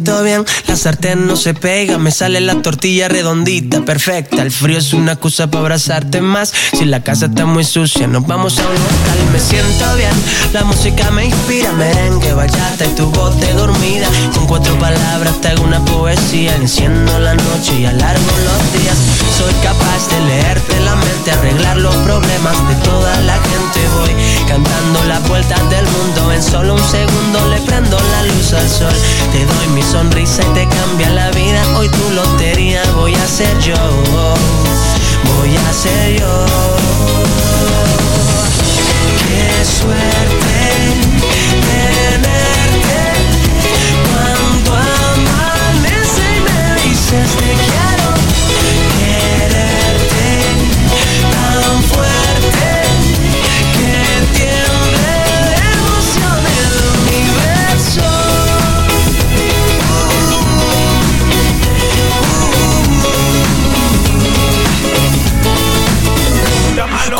Siento bien, la sartén no se pega, me sale la tortilla redondita, perfecta. El frío es una excusa para abrazarte más. Si la casa está muy sucia, nos vamos a un local. Me siento bien, la música me inspira, merengue, bachata y tu voz de dormida. Con cuatro palabras te hago una poesía, enciendo la noche y alargo los días. Soy capaz de leerte la mente, arreglar los problemas de toda la gente. Voy cantando las vueltas del mundo, en solo un segundo le prendo la luz al sol. Te doy mi sonrisa y te cambia la vida. Hoy tu lotería voy a ser yo. Voy a ser yo. Qué suerte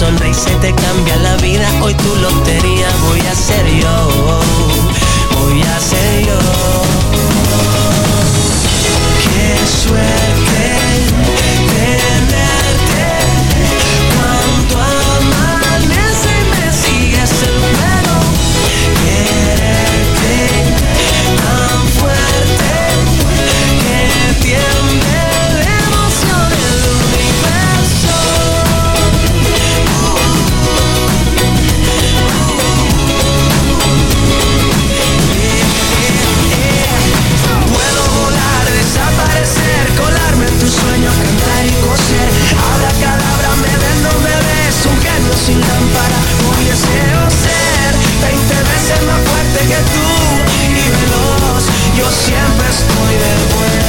Y te cambia la vida. Hoy tu lotería voy a ser yo. Voy a ser yo. Qué suerte Yo siempre estoy de buen.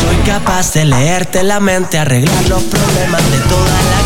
Soy capaz de leerte la mente, arreglar los problemas de toda la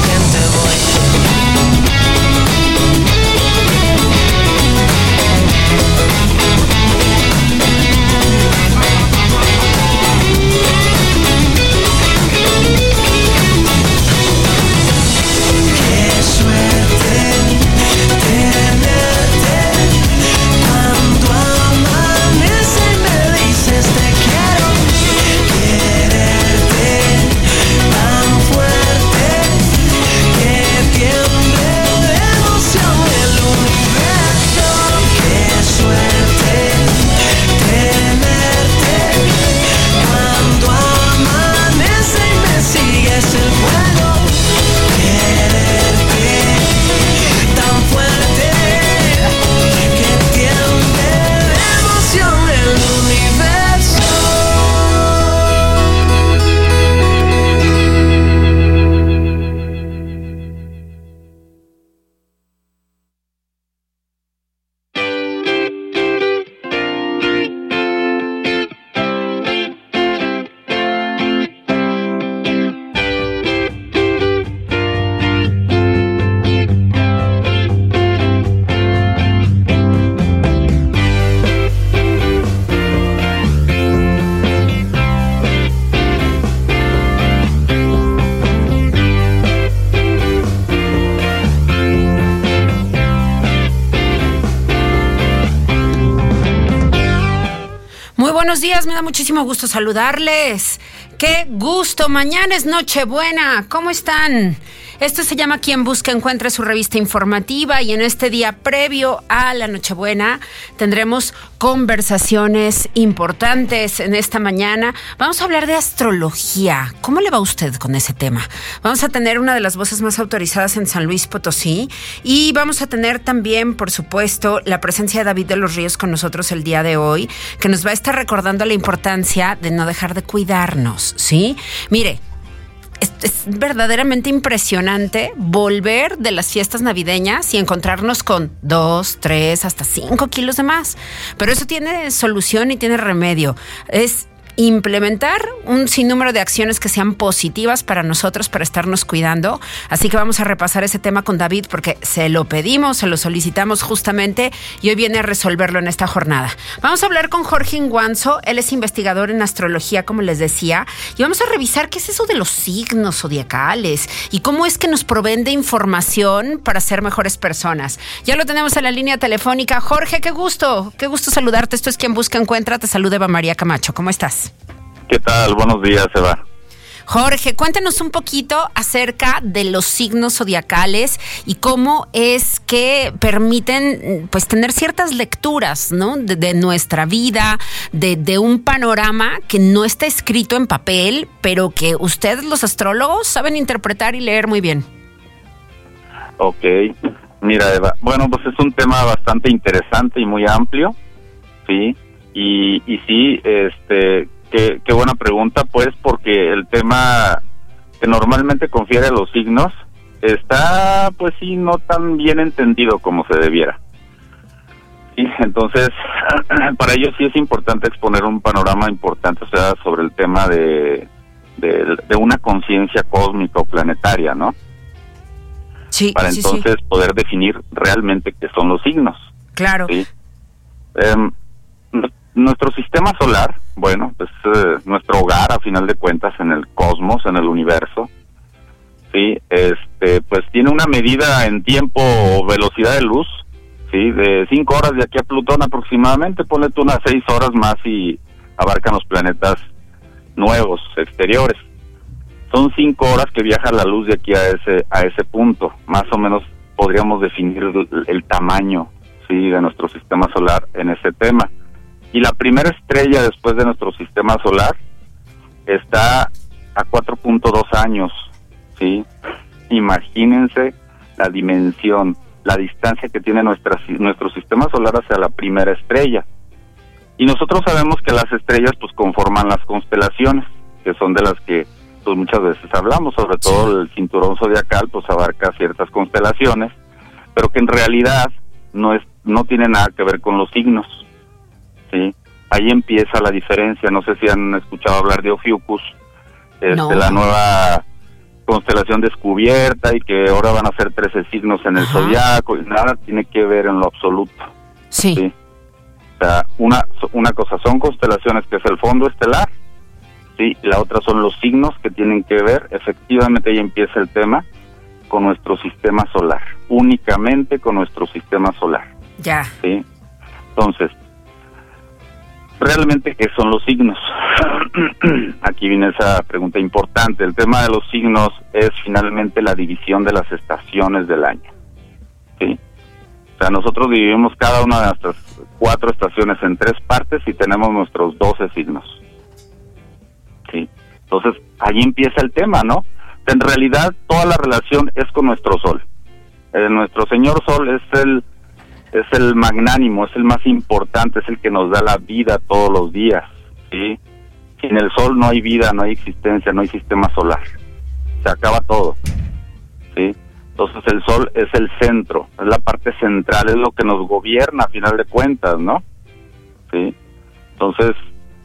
buenos días, me da muchísimo gusto saludarles. Qué gusto, mañana es Nochebuena. ¿Cómo están? Esto se llama Quien Busca Encuentra su revista informativa y en este día previo a la Nochebuena tendremos conversaciones importantes en esta mañana. Vamos a hablar de astrología. ¿Cómo le va usted con ese tema? Vamos a tener una de las voces más autorizadas en San Luis Potosí y vamos a tener también, por supuesto, la presencia de David de los Ríos con nosotros el día de hoy, que nos va a estar recordando la importancia de no dejar de cuidarnos, ¿sí? Mire, es, verdaderamente impresionante volver de las fiestas navideñas y encontrarnos con dos, tres, hasta cinco kilos de más. Pero eso tiene solución y tiene remedio. Es implementar un sinnúmero de acciones que sean positivas para nosotros, para estarnos cuidando. Así que vamos a repasar ese tema con David porque se lo pedimos, se lo solicitamos justamente y hoy viene a resolverlo en esta jornada. Vamos a hablar con Jorge Inguanzo, él es investigador en astrología, como les decía, y vamos a revisar qué es eso de los signos zodiacales y cómo es que nos proveen de información para ser mejores personas. Ya lo tenemos en la línea telefónica. Jorge, qué gusto, qué gusto saludarte. Esto es quien busca encuentra. Te saluda Eva María Camacho. ¿Cómo estás? ¿Qué tal? Buenos días, Eva. Jorge, cuéntanos un poquito acerca de los signos zodiacales y cómo es que permiten pues tener ciertas lecturas, ¿no? De, nuestra vida, de, de, un panorama que no está escrito en papel, pero que ustedes los astrólogos saben interpretar y leer muy bien. Ok, mira Eva, bueno pues es un tema bastante interesante y muy amplio, ¿sí? Y, y sí, este, qué, qué buena pregunta, pues, porque el tema que normalmente confiere a los signos está, pues sí, no tan bien entendido como se debiera. Y entonces, para ellos sí es importante exponer un panorama importante, o sea, sobre el tema de, de, una conciencia cósmica o planetaria, ¿no? Sí, para entonces poder definir realmente qué son los signos. Claro. ¿sí? Em, nuestro sistema solar, bueno, es eh, nuestro hogar a final de cuentas en el cosmos, en el universo. Sí, este, pues tiene una medida en tiempo o velocidad de luz, sí, de cinco horas de aquí a Plutón aproximadamente. Ponle unas seis horas más y abarcan los planetas nuevos, exteriores. Son cinco horas que viaja la luz de aquí a ese a ese punto. Más o menos podríamos definir el, el tamaño, sí, de nuestro sistema solar en ese tema. Y la primera estrella después de nuestro sistema solar está a 4.2 años, ¿sí? Imagínense la dimensión, la distancia que tiene nuestra, nuestro sistema solar hacia la primera estrella. Y nosotros sabemos que las estrellas pues conforman las constelaciones, que son de las que pues muchas veces hablamos, sobre todo el cinturón zodiacal pues abarca ciertas constelaciones, pero que en realidad no es no tiene nada que ver con los signos. ¿Sí? Ahí empieza la diferencia. No sé si han escuchado hablar de Ophiuchus, este, la nueva constelación descubierta y que ahora van a ser 13 signos en el zodiaco y nada tiene que ver en lo absoluto. Sí. O sea, una, una cosa son constelaciones que es el fondo estelar, sí, la otra son los signos que tienen que ver, efectivamente ahí empieza el tema, con nuestro sistema solar, únicamente con nuestro sistema solar. Ya. Sí. Entonces, realmente qué son los signos. Aquí viene esa pregunta importante. El tema de los signos es finalmente la división de las estaciones del año. ¿sí? O sea, nosotros dividimos cada una de nuestras cuatro estaciones en tres partes y tenemos nuestros doce signos. ¿sí? Entonces, ahí empieza el tema, ¿no? En realidad, toda la relación es con nuestro sol. Eh, nuestro señor sol es el es el magnánimo, es el más importante, es el que nos da la vida todos los días, ¿sí? Sin el sol no hay vida, no hay existencia, no hay sistema solar. Se acaba todo, ¿sí? Entonces el sol es el centro, es la parte central, es lo que nos gobierna a final de cuentas, ¿no? ¿Sí? Entonces,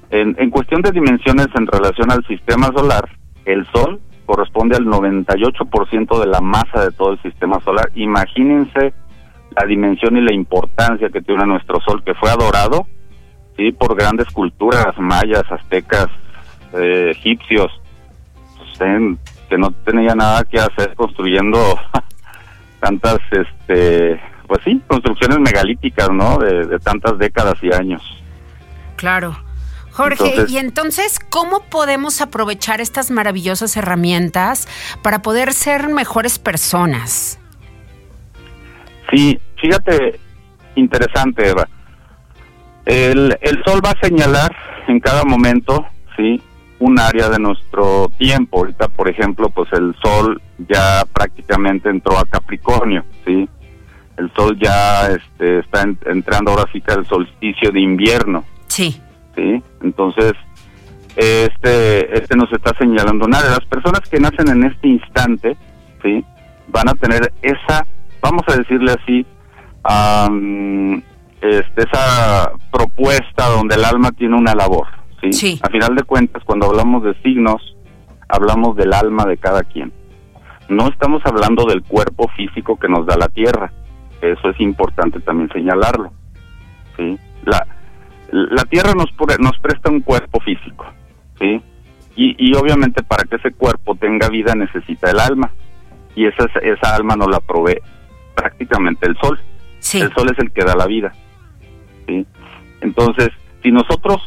en, en cuestión de dimensiones en relación al sistema solar, el sol corresponde al 98% de la masa de todo el sistema solar. Imagínense la dimensión y la importancia que tiene nuestro sol, que fue adorado sí por grandes culturas mayas, aztecas, eh, egipcios, pues, que no tenía nada que hacer construyendo tantas, este, pues sí, construcciones megalíticas, ¿no? De, de tantas décadas y años. Claro. Jorge, y entonces, ¿cómo podemos aprovechar estas maravillosas herramientas para poder ser mejores personas? Sí, fíjate, interesante, Eva. El, el sol va a señalar en cada momento, sí, un área de nuestro tiempo. Ahorita, por ejemplo, pues el sol ya prácticamente entró a Capricornio, sí. El sol ya este, está entrando ahora sí que al solsticio de invierno. Sí. ¿sí? Entonces, este, este nos está señalando nada. Las personas que nacen en este instante, ¿sí? Van a tener esa, vamos a decirle así, este, esa propuesta donde el alma tiene una labor, ¿sí? sí. A final de cuentas, cuando hablamos de signos, hablamos del alma de cada quien. No estamos hablando del cuerpo físico que nos da la tierra. Eso es importante también señalarlo. ¿sí? La, la tierra nos, nos presta un cuerpo físico, ¿sí? Y, y, obviamente para que ese cuerpo tenga vida necesita el alma. Y esa, esa alma nos la provee prácticamente el sol. El sol es el que da la vida. ¿sí? Entonces, si nosotros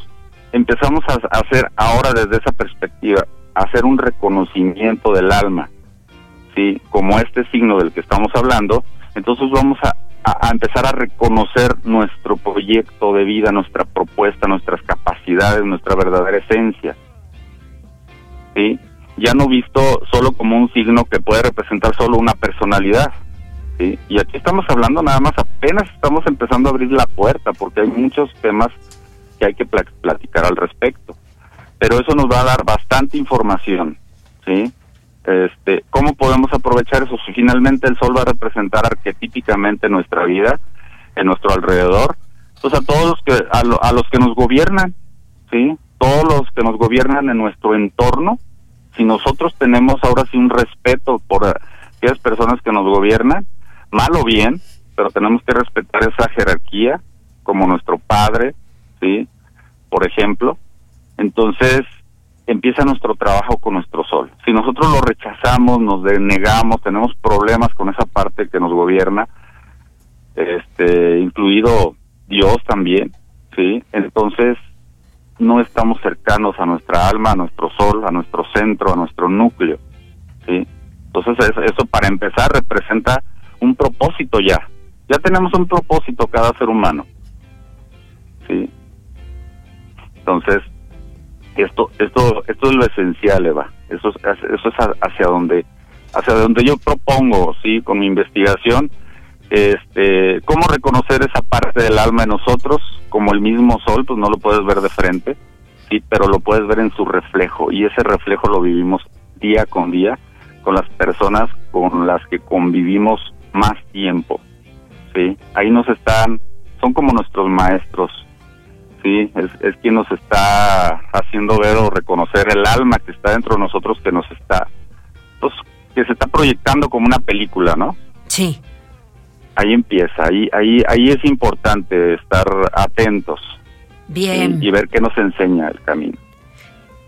empezamos a hacer ahora desde esa perspectiva, hacer un reconocimiento del alma, ¿sí? como este signo del que estamos hablando, entonces vamos a, a, empezar a reconocer nuestro proyecto de vida, nuestra propuesta, nuestras capacidades, nuestra verdadera esencia. ¿Sí? Ya no visto solo como un signo que puede representar solo una personalidad. ¿Sí? Y aquí estamos hablando nada más, apenas estamos empezando a abrir la puerta, porque hay muchos temas que hay que platicar al respecto. Pero eso nos va a dar bastante información, ¿sí? este, ¿cómo podemos aprovechar eso? Si finalmente el sol va a representar arquetípicamente nuestra vida, en nuestro alrededor, pues a todos los que, a, a los que nos gobiernan, ¿sí? Todos los que nos gobiernan en nuestro entorno, si nosotros tenemos ahora sí un respeto por aquellas personas que nos gobiernan, mal o bien, pero tenemos que respetar esa jerarquía como nuestro padre, ¿sí? Por ejemplo. Entonces, empieza nuestro trabajo con nuestro sol. Si nosotros lo rechazamos, nos denegamos, tenemos problemas con esa parte que nos gobierna, este, incluido Dios también, ¿sí? Entonces, no estamos cercanos a nuestra alma, a nuestro sol, a nuestro centro, a nuestro núcleo, ¿sí? Entonces, eso para empezar representa un propósito ya. Ya tenemos un propósito cada ser humano, ¿sí? Entonces, esto esto esto es lo esencial Eva. Eso es eso es hacia donde hacia donde yo propongo sí con mi investigación este cómo reconocer esa parte del alma en nosotros como el mismo sol pues no lo puedes ver de frente sí pero lo puedes ver en su reflejo y ese reflejo lo vivimos día con día con las personas con las que convivimos más tiempo sí ahí nos están son como nuestros maestros sí, es, es quien nos está haciendo ver o reconocer el alma que está dentro de nosotros que nos está, pues, que se está proyectando como una película, ¿no? Sí. Ahí empieza, ahí, ahí, ahí es importante estar atentos. Bien. Y, y ver qué nos enseña el camino.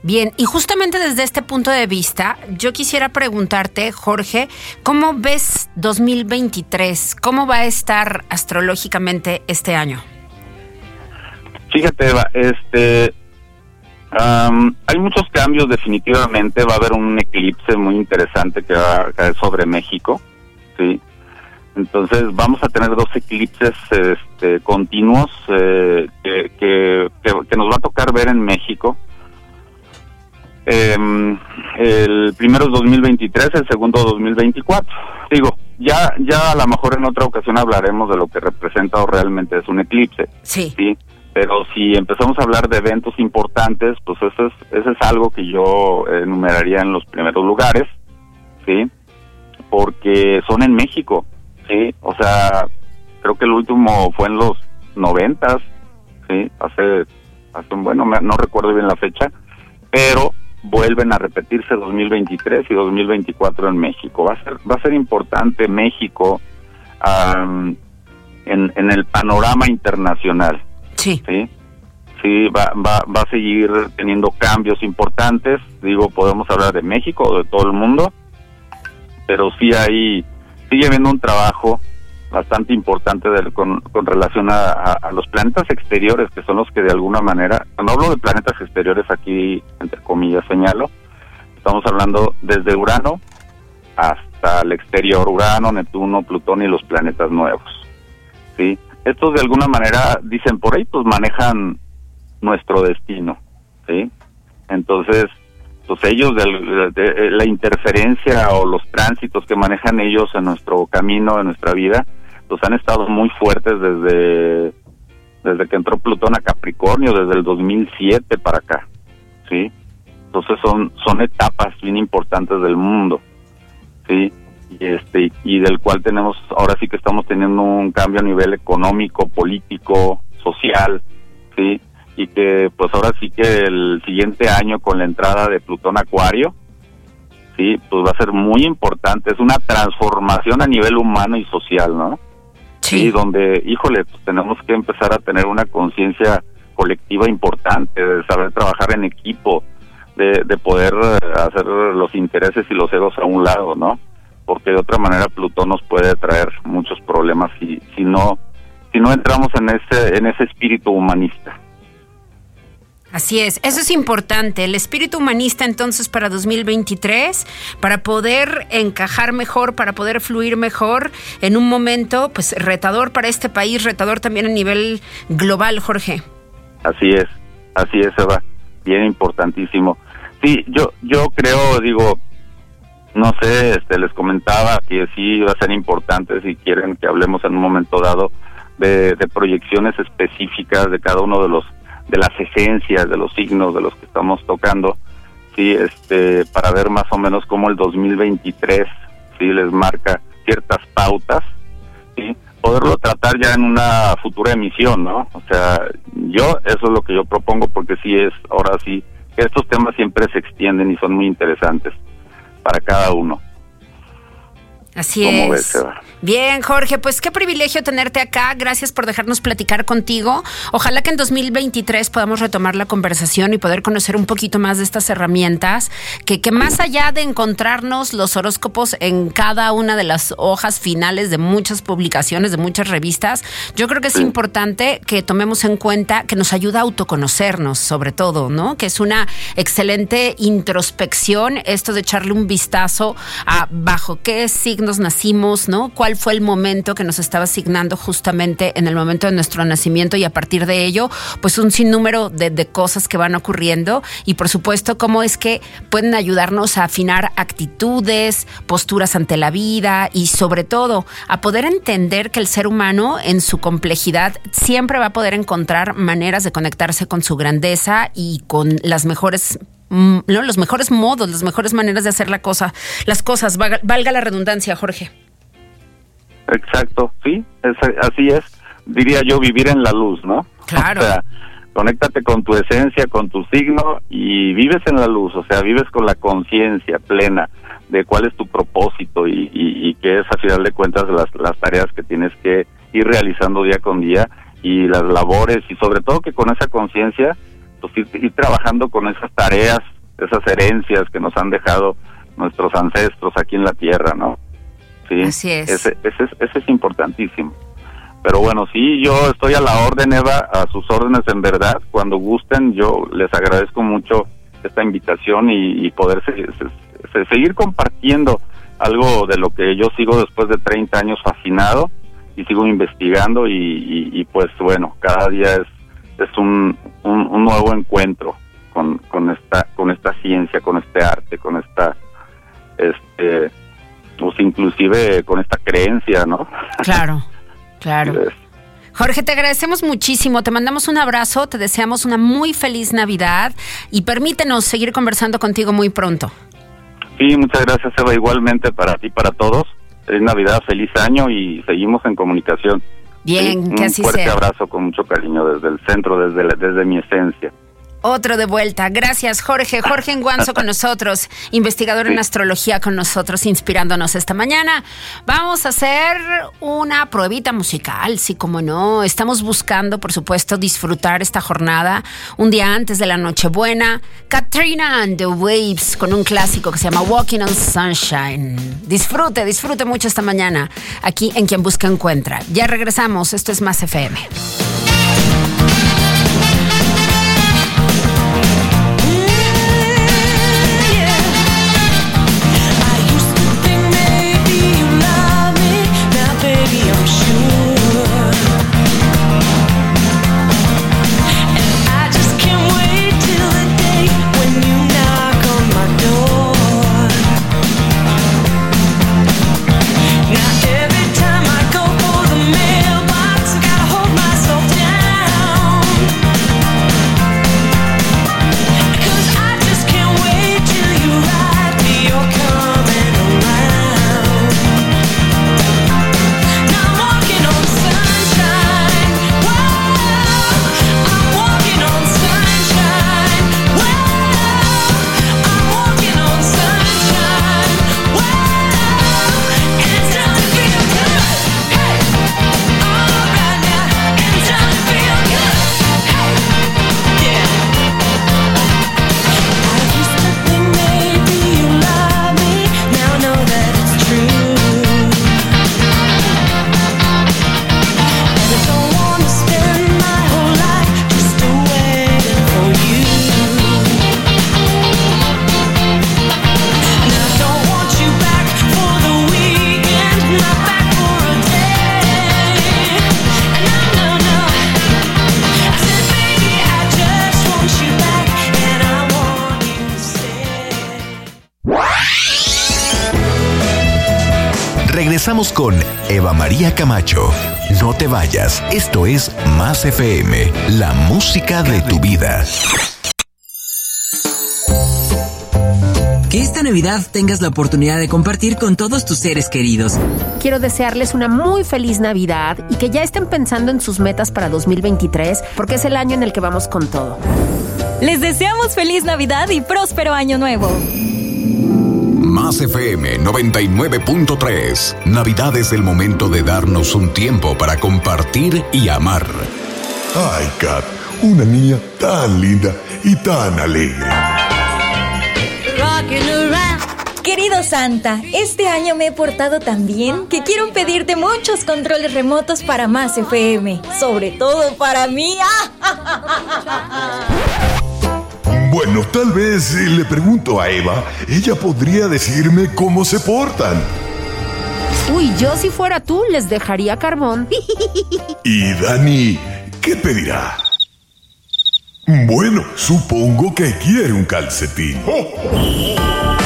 Bien, y justamente desde este punto de vista, yo quisiera preguntarte, Jorge, ¿cómo ves 2023? ¿Cómo va a estar astrológicamente este año? Fíjate, Eva, este, um, hay muchos cambios definitivamente. Va a haber un eclipse muy interesante que va a caer sobre México, sí. Entonces vamos a tener dos eclipses este, continuos eh, que, que, que, nos va a tocar ver en México. Eh, el primero es 2023, el segundo 2024. Digo, ya ya a lo mejor en otra ocasión hablaremos de lo que representa o realmente es un eclipse. Sí. ¿sí? pero si empezamos a hablar de eventos importantes, pues eso es, eso es algo que yo enumeraría en los primeros lugares, ¿sí? Porque son en México, ¿sí? O sea, creo que el último fue en los noventas, ¿sí? Hace, hace bueno, no recuerdo bien la fecha, pero vuelven a repetirse 2023 y 2024 en México. Va a ser, va a ser importante México um, en, en el panorama internacional. Sí. Sí, sí va, va, va a seguir teniendo cambios importantes. Digo, podemos hablar de México o de todo el mundo, pero sí hay, sigue habiendo un trabajo bastante importante con, relación a, los planetas exteriores, que son los que de alguna manera, cuando hablo de planetas exteriores aquí, entre comillas, señalo, estamos hablando desde Urano hasta el exterior, Urano, Neptuno, Plutón y los planetas nuevos. ¿sí? Estos de alguna manera, dicen por ahí, pues manejan nuestro destino. ¿sí? Entonces, pues ellos, de, la interferencia o los tránsitos que manejan ellos en nuestro camino, en nuestra vida, pues han estado muy fuertes desde, desde que entró Plutón a Capricornio, desde el 2007 para acá, ¿sí? Entonces son, son etapas bien importantes del mundo, ¿sí? Y, este, y del cual tenemos, ahora sí que estamos teniendo un cambio a nivel económico, político, social, ¿sí? y que pues ahora sí que el siguiente año con la entrada de Plutón Acuario, sí, pues va a ser muy importante, es una transformación a nivel humano y social, ¿no? Sí. donde, híjole, pues tenemos que empezar a tener una conciencia colectiva importante, de saber trabajar en equipo, de, de poder eh, hacer los intereses y los egos a un lado, ¿no? Porque de otra manera Plutón nos puede traer muchos problemas si, si no si no entramos en ese en ese espíritu humanista. Así es, eso es importante. El espíritu humanista entonces para 2023, para poder encajar mejor, para poder fluir mejor en un momento pues retador para este país, retador también a nivel global, Jorge. Así es, así es, Eva, bien importantísimo. Sí, yo yo creo, digo, no sé, este les comentaba que sí va a ser importante si quieren que hablemos en un momento dado de proyecciones específicas de cada uno de los de las esencias, de los signos de los que estamos tocando, sí, este, para ver más o menos cómo el 2023, sí, les marca ciertas pautas, sí, poderlo tratar ya en una futura emisión, ¿no? O sea, yo, eso es lo que yo propongo porque sí es, ahora sí, estos temas siempre se extienden y son muy interesantes para cada uno. Así es. Bien, Jorge, pues qué privilegio tenerte acá. Gracias por dejarnos platicar contigo. Ojalá que en 2023 podamos retomar la conversación y poder conocer un poquito más de estas herramientas, que, que más allá de encontrarnos los horóscopos en cada una de las hojas finales de muchas publicaciones, de muchas revistas, yo creo que es importante que tomemos en cuenta que nos ayuda a autoconocernos, sobre todo, ¿no? Que es una excelente introspección esto de echarle un vistazo a bajo qué signos nacimos, ¿no? ¿Cuál fue el momento que nos estaba asignando justamente en el momento de nuestro nacimiento y a partir de ello, pues un sinnúmero de, cosas que van ocurriendo y por supuesto cómo es que pueden ayudarnos a afinar actitudes, posturas ante la vida y sobre todo a poder entender que el ser humano en su complejidad siempre va a poder encontrar maneras de conectarse con su grandeza y con las mejores mm, ¿no? los mejores modos, las mejores maneras de hacer la cosa, las cosas, valga la redundancia, Jorge. Exacto, sí, así es. Diría yo vivir en la luz, ¿no? Claro. O sea, conéctate con tu esencia, con tu signo y vives en la luz, o sea, vives con la conciencia plena de cuál es tu propósito y, y, qué es a final de cuentas las, las tareas que tienes que ir realizando día con día y las labores y sobre todo que con esa conciencia pues ir, trabajando con esas tareas, esas herencias que nos han dejado nuestros ancestros aquí en la tierra, ¿no? Sí, Así es. Ese, ese, ese es importantísimo. Pero bueno, sí, yo estoy a la orden, Eva, a sus órdenes en verdad. Cuando gusten, yo les agradezco mucho esta invitación y, poder seguir compartiendo algo de lo que yo sigo después de 30 años fascinado y sigo investigando y, pues bueno, cada día es, es un, un, un, nuevo encuentro con, con, esta, con esta ciencia, con este arte, con esta... este pues inclusive con esta creencia, ¿no? Claro, claro. Jorge, te agradecemos muchísimo, te mandamos un abrazo, te deseamos una muy feliz Navidad y permítenos seguir conversando contigo muy pronto. Sí, muchas gracias Eva, igualmente para ti, para todos. Feliz Navidad, feliz año y seguimos en comunicación. Bien, que así sea. Un fuerte abrazo con mucho cariño desde el centro, desde, desde mi esencia. Otro de vuelta. Gracias, Jorge. Jorge Enguanzo con nosotros, investigador en astrología con nosotros, inspirándonos esta mañana. Vamos a hacer una pruebita musical, sí, como no. Estamos buscando, por supuesto, disfrutar esta jornada un día antes de la Nochebuena. Katrina and the Waves con un clásico que se llama Walking on Sunshine. Disfrute, disfrute mucho esta mañana aquí en Quien Busca Encuentra. Ya regresamos, esto es Más FM. Regresamos con Eva María Camacho. No te vayas, esto es Más FM, la música de tu vida. Que esta Navidad tengas la oportunidad de compartir con todos tus seres queridos. Quiero desearles una muy feliz Navidad y que ya estén pensando en sus metas para 2023 porque es el año en el que vamos con todo. Les deseamos feliz Navidad y próspero año nuevo. Más FM 99.3. Navidad es el momento de darnos un tiempo para compartir y amar. Ay, Kat, una niña tan linda y tan alegre. Querido Santa, este año me he portado tan bien que quiero pedirte muchos controles remotos para Más FM, sobre todo para mí. Bueno, tal vez si le pregunto a Eva, ella podría decirme cómo se portan. Uy, yo si fuera tú les dejaría carbón. ¿Y Dani qué pedirá? Bueno, supongo que quiere un calcetín.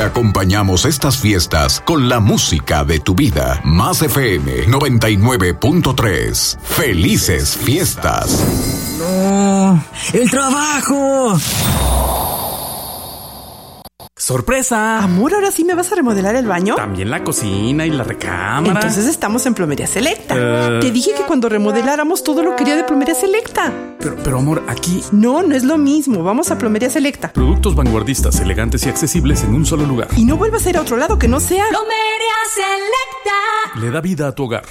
Acompañamos estas fiestas con la música de tu vida. Más FM 99.3. Felices fiestas. No, el trabajo. ¡Sorpresa! Amor, ¿ahora sí me vas a remodelar el baño? También la cocina y la recámara. Entonces estamos en Plomería Selecta. Eh. Te dije que cuando remodeláramos todo lo quería de Plomería Selecta. Pero, pero amor, aquí... No, no es lo mismo. Vamos a Plomería Selecta. Productos vanguardistas, elegantes y accesibles en un solo lugar. Y no vuelvas a ir a otro lado que no sea... Plomería Selecta. Le da vida a tu hogar.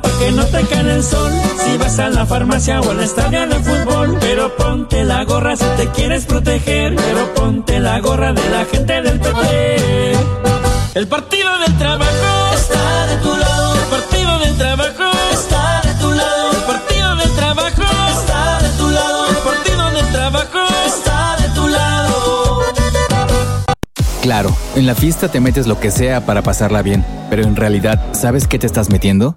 Para que no te cae el sol. Si vas a la farmacia o al estadio de fútbol. Pero ponte la gorra si te quieres proteger. Pero ponte la gorra de la gente del PT. El partido del trabajo está de tu lado. El partido del trabajo está de tu lado. El partido del trabajo está de tu lado. El partido del trabajo está de tu lado. Claro, en la fiesta te metes lo que sea para pasarla bien, pero en realidad, ¿sabes qué te estás metiendo?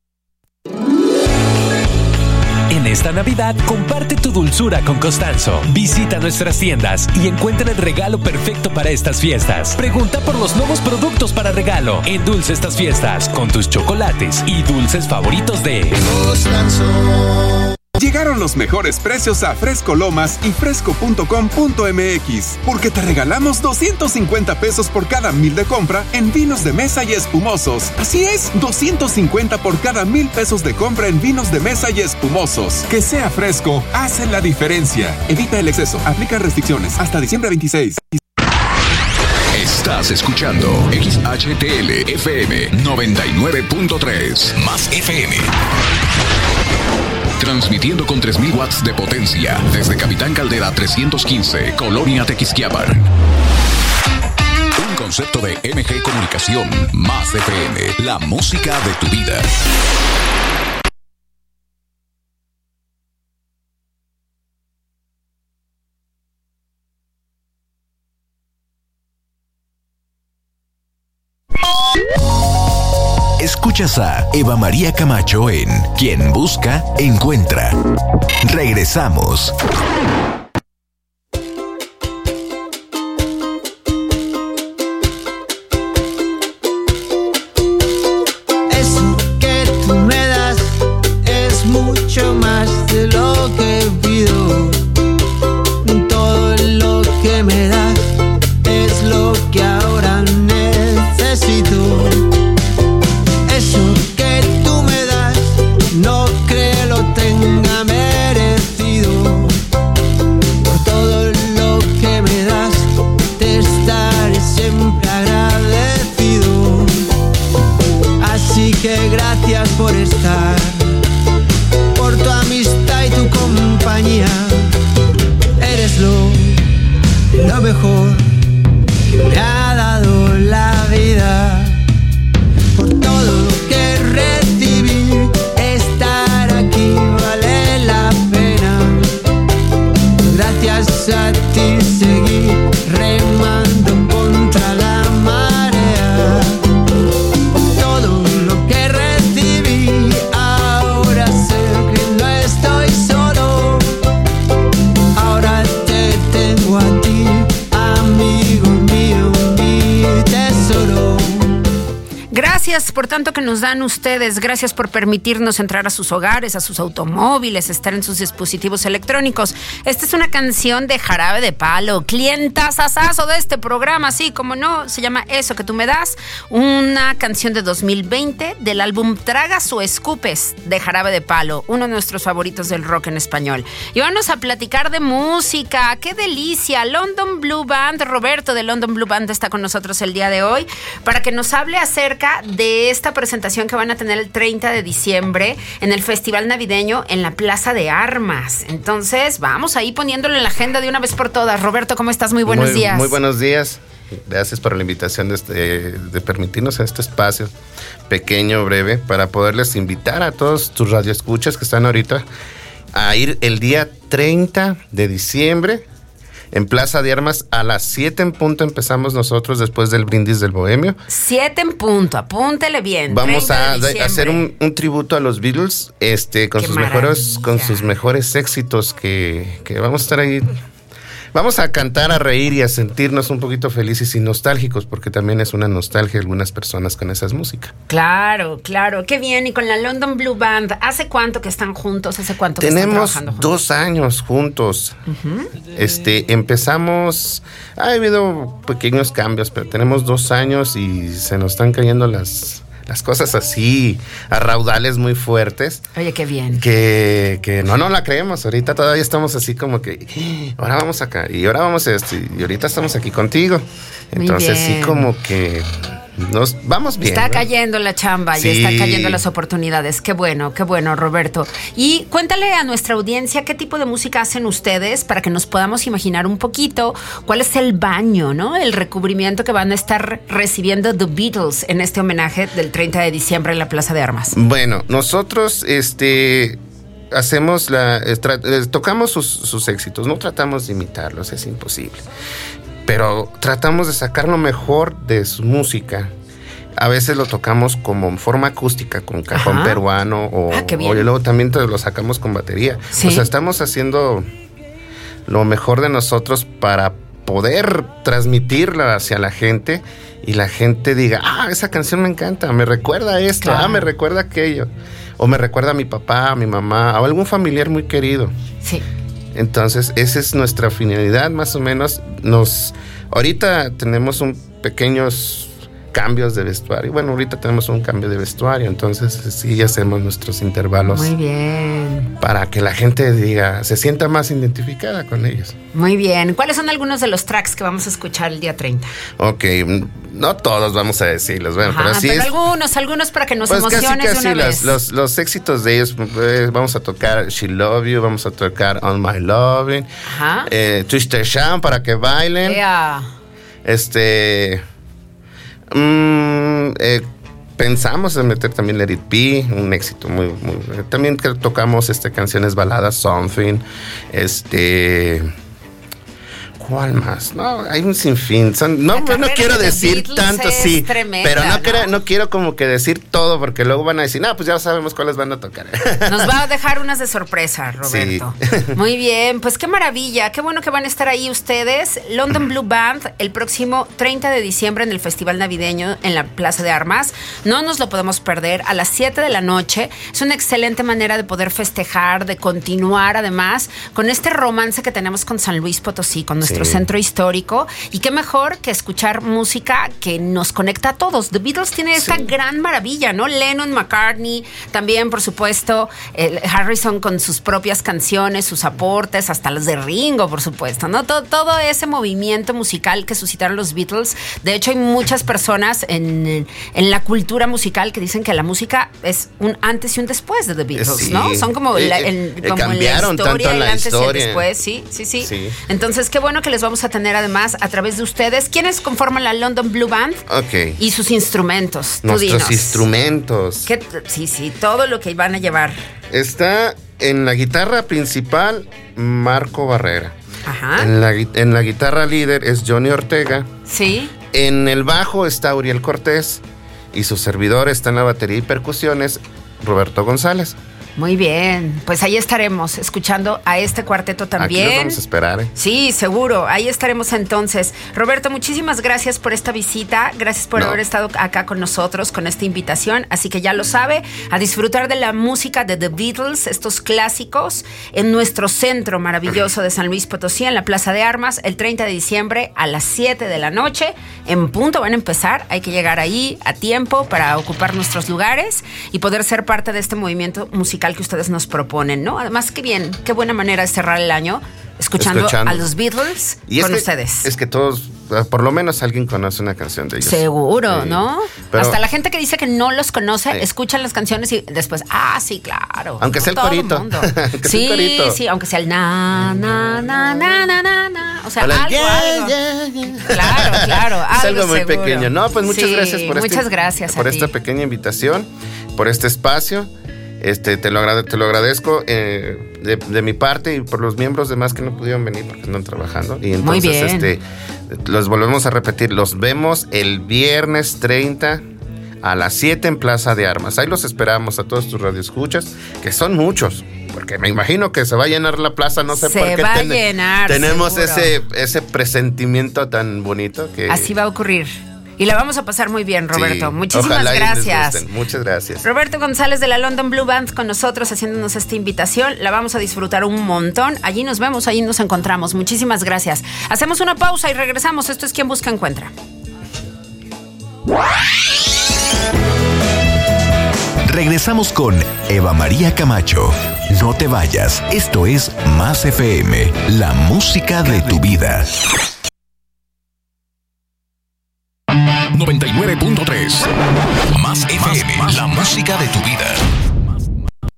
Esta Navidad, comparte tu dulzura con Costanzo. Visita nuestras tiendas y encuentra el regalo perfecto para estas fiestas. Pregunta por los nuevos productos para regalo. Endulce estas fiestas con tus chocolates y dulces favoritos de Costanzo. Llegaron los mejores precios a Fresco Lomas y fresco.com.mx, porque te regalamos 250 pesos por cada mil de compra en vinos de mesa y espumosos. Así es, 250 por cada mil pesos de compra en vinos de mesa y espumosos. Que sea fresco, hace la diferencia. Evita el exceso, aplica restricciones hasta diciembre 26. Estás escuchando XHTL FM 99.3 más FM. Transmitiendo con 3000 watts de potencia desde Capitán Caldera 315, Colonia Tequisquiapan. Un concepto de MG Comunicación más FM, la música de tu vida. Escuchas a Eva María Camacho en Quien Busca, Encuentra. Regresamos. Eso que tú me das es mucho más de lo que pido. Gracias por tanto que nos dan ustedes, gracias por permitirnos entrar a sus hogares, a sus automóviles, estar en sus dispositivos electrónicos. Esta es una canción de Jarabe de Palo, clientazazazo de este programa, así como no, se llama Eso que tú me das, una canción de 2020 del álbum Tragas o Escupes de Jarabe de Palo, uno de nuestros favoritos del rock en español. Y vamos a platicar de música, qué delicia. London Blue Band, Roberto de London Blue Band está con nosotros el día de hoy para que nos hable acerca de esta presentación que van a tener el 30 de diciembre en el Festival Navideño en la Plaza de Armas. Entonces, vamos ahí poniéndolo en la agenda de una vez por todas. Roberto, ¿cómo estás? Muy buenos Muy- días. Muy buenos días. Gracias por la invitación de, este- de permitirnos este espacio pequeño, breve, para poderles invitar a todos tus radioescuchas que están ahorita a ir el día 30 de diciembre en Plaza de Armas a las 7 en punto empezamos nosotros después del brindis del Bohemio. Siete en punto, apúntele bien. Vamos 30 de a, hacer un, un tributo a los Beatles, este, con Qué sus mejores, con sus mejores éxitos que, que vamos a estar ahí. Vamos a cantar, a reír y a sentirnos un poquito felices y nostálgicos, porque también es una nostalgia algunas personas con esas músicas. Claro, claro, qué bien. Y con la London Blue Band, ¿hace cuánto que están juntos? ¿Hace cuánto que están Tenemos trabajando juntos? dos años juntos. Este, empezamos, ha habido pequeños cambios, pero tenemos dos años y se nos están cayendo las, las cosas así a raudales muy fuertes. Oye, qué bien. Que, que no, no la creemos. Ahorita todavía estamos así como que, "Ah, ahora vamos acá y ahora vamos a esto y ahorita estamos aquí contigo. Entonces sí como que nos vamos bien. Está ¿no? cayendo la chamba y Sí. están cayendo las oportunidades. Qué bueno, qué bueno, Roberto. Y cuéntale a nuestra audiencia qué tipo de música hacen ustedes para que nos podamos imaginar un poquito cuál es el baño, ¿no? El recubrimiento que van a estar recibiendo The Beatles en este homenaje del 30 de diciembre en la Plaza de Armas. Bueno, nosotros este hacemos la eh, eh, tocamos sus, sus éxitos, no tratamos de imitarlos, es imposible. Pero tratamos de sacar lo mejor de su música. a veces lo tocamos como en forma acústica, con cajón Ajá. peruano o, Ah, o luego también te lo sacamos con batería. Sí. O sea, estamos haciendo lo mejor de nosotros para poder transmitirla hacia la gente y la gente diga, ah, esa canción me encanta, me recuerda a esto, Claro. ah, me recuerda aquello, o me recuerda a mi papá, a mi mamá, o algún familiar muy querido. Sí. Entonces, esa es nuestra finalidad, más o menos. Nos, ahorita tenemos un pequeños cambios de vestuario. Bueno, ahorita tenemos un cambio de vestuario, entonces sí hacemos nuestros intervalos Muy bien. para que la gente diga, se sienta más identificada con ellos. Muy bien. ¿Cuáles son algunos de los tracks que vamos a escuchar el día 30? Ok, no todos vamos a decirlos, bueno, Ajá, pero sí pero es- algunos, algunos para que nos pues casi, emociones de casi una los, vez. los, los éxitos de ellos. eh, vamos a tocar She Love You, vamos a tocar On My Loving, Ajá. eh, Twister Sham para que bailen. Ea. Este. mm, eh, pensamos en meter también Let It Be, un éxito muy. muy también tocamos este, canciones baladas, Something. Este. ¿Cuál más? No, hay un sinfín. Son- no, pues no quiero de decir tanto, sí. tremenda, pero no, ¿no? Quiero, no quiero como que decir todo, porque luego van a decir, no, pues ya sabemos cuáles van a tocar. Nos va a dejar unas de sorpresa, Roberto. Muy bien, pues qué maravilla, qué bueno que van a estar ahí ustedes. London Blue Band el próximo 30 de diciembre en el Festival Navideño en la Plaza de Armas. No nos lo podemos perder a las 7 de la noche. Es una excelente manera de poder festejar, de continuar además con este romance que tenemos con San Luis Potosí, con nuestro Sí. centro histórico. Y qué mejor que escuchar música que nos conecta a todos. The Beatles tiene esta gran maravilla, ¿no? Lennon, McCartney, también, por supuesto, el Harrison con sus propias canciones, sus aportes, hasta los de Ringo, por supuesto, ¿no? Todo, todo ese movimiento musical que suscitaron los Beatles. De hecho, hay muchas personas en, en la cultura musical que dicen que la música es un antes y un después de The Beatles, Sí. ¿no? Son como, Eh, la, eh, el- como cambiaron la historia, tanto el la antes y el historia. después, sí, sí, sí. Sí. Entonces, qué bueno que les vamos a tener además a través de ustedes. ¿Quiénes conforman la London Blue Band? Ok. Y sus instrumentos. Tú Nuestros dinos. instrumentos. ¿Qué- sí, sí, todo lo que van a llevar. Está en la guitarra principal Marco Barrera. Ajá. En la, en la guitarra líder es Johnny Ortega. Sí. En el bajo está Uriel Cortés. Y su servidor está en la batería y percusiones, Roberto González. Muy bien. Pues ahí estaremos escuchando a este cuarteto Aquí también. los vamos a esperar. ¿eh? Sí, seguro. Ahí estaremos entonces. Roberto, muchísimas gracias por esta visita. Gracias por No. haber estado acá con nosotros con esta invitación. Así que ya lo sabe, a disfrutar de la música de The Beatles, estos clásicos, en nuestro centro maravilloso de San Luis Potosí, en la Plaza de Armas, el 30 de diciembre a las 7 de la noche. En punto van a empezar. Hay que llegar ahí a tiempo para ocupar nuestros lugares y poder ser parte de este movimiento musical que ustedes nos proponen, ¿no? Además, qué bien, qué buena manera de cerrar el año escuchando, Escuchando. a los Beatles Y es con que- ustedes. Es que todos, eh, por lo menos alguien conoce una canción de ellos. Seguro, Sí. ¿no? Pero- Hasta la gente que dice que no los conoce, Sí. escuchan las canciones y después, ah, sí, claro. Aunque sea el corito. Aunque sea sí, el corito. sí, aunque sea el na, na, na, na, na, na, na. O sea, Hola, algo, yeah, algo. yeah, yeah. Claro, claro. Es algo muy seguro. pequeño. No, pues muchas Sí, gracias por, este- Muchas gracias. por a esta ti. pequeña invitación, por este espacio. Este, te, lo agrade- te lo agradezco eh, de, de mi parte y por los miembros demás que no pudieron venir porque andan trabajando. Y Muy entonces, bien. este, los volvemos a repetir. Los vemos el viernes 30 a las 7 en Plaza de Armas. Ahí los esperamos a todos tus radioescuchas, que son muchos. Porque me imagino que se va a llenar la plaza, no sé Se por qué. va a ten- llenar, Tenemos seguro. ese, ese presentimiento tan bonito que... Así va a ocurrir. Y la vamos a pasar muy bien, Roberto. Sí, Muchísimas ojalá y les gracias. Muchas gracias. Roberto González de la London Blue Band con nosotros haciéndonos esta invitación. La vamos a disfrutar un montón. Allí nos vemos, allí nos encontramos. Muchísimas gracias. Hacemos una pausa y regresamos. Esto es Quien Busca Encuentra. Regresamos con Eva María Camacho. No te vayas. Esto es Más FM, la música de tu vida. 99.3 Más FM, la música de tu vida.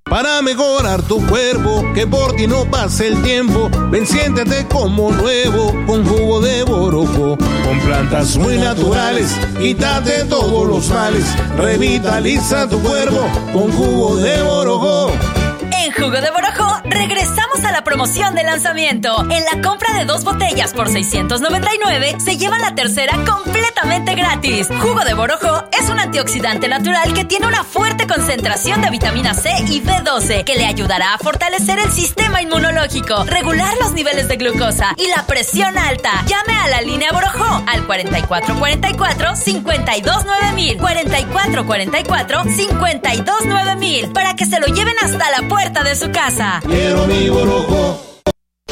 Para mejorar tu cuerpo, que por ti no pase el tiempo, ven siéntete como nuevo con jugo de boroco. Con plantas muy naturales, quítate todos los males, revitaliza tu cuerpo con jugo de boroco. En Jugo de Borojo regresamos a la promoción de lanzamiento. En la compra de dos botellas por 699 se lleva la tercera completamente gratis. Jugo de Borojo es un antioxidante natural que tiene una fuerte concentración de vitamina C y B12 que le ayudará a fortalecer el sistema inmunológico, regular los niveles de glucosa y la presión alta. Llame a la línea Borojo al 4444 529000 4444 529000 para que se lo lleven hasta la puerta de su casa.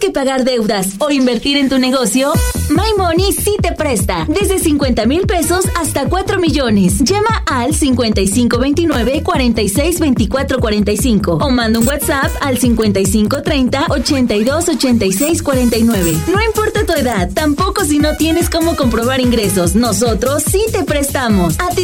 ¿Tienes que pagar deudas o invertir en tu negocio? My Money sí te presta. Desde 50 mil pesos hasta 4 millones. Llama al 5529 46 24 45 o manda un WhatsApp al 5530 82 86 49. No importa tu edad, tampoco si no tienes cómo comprobar ingresos. Nosotros sí te prestamos. Atención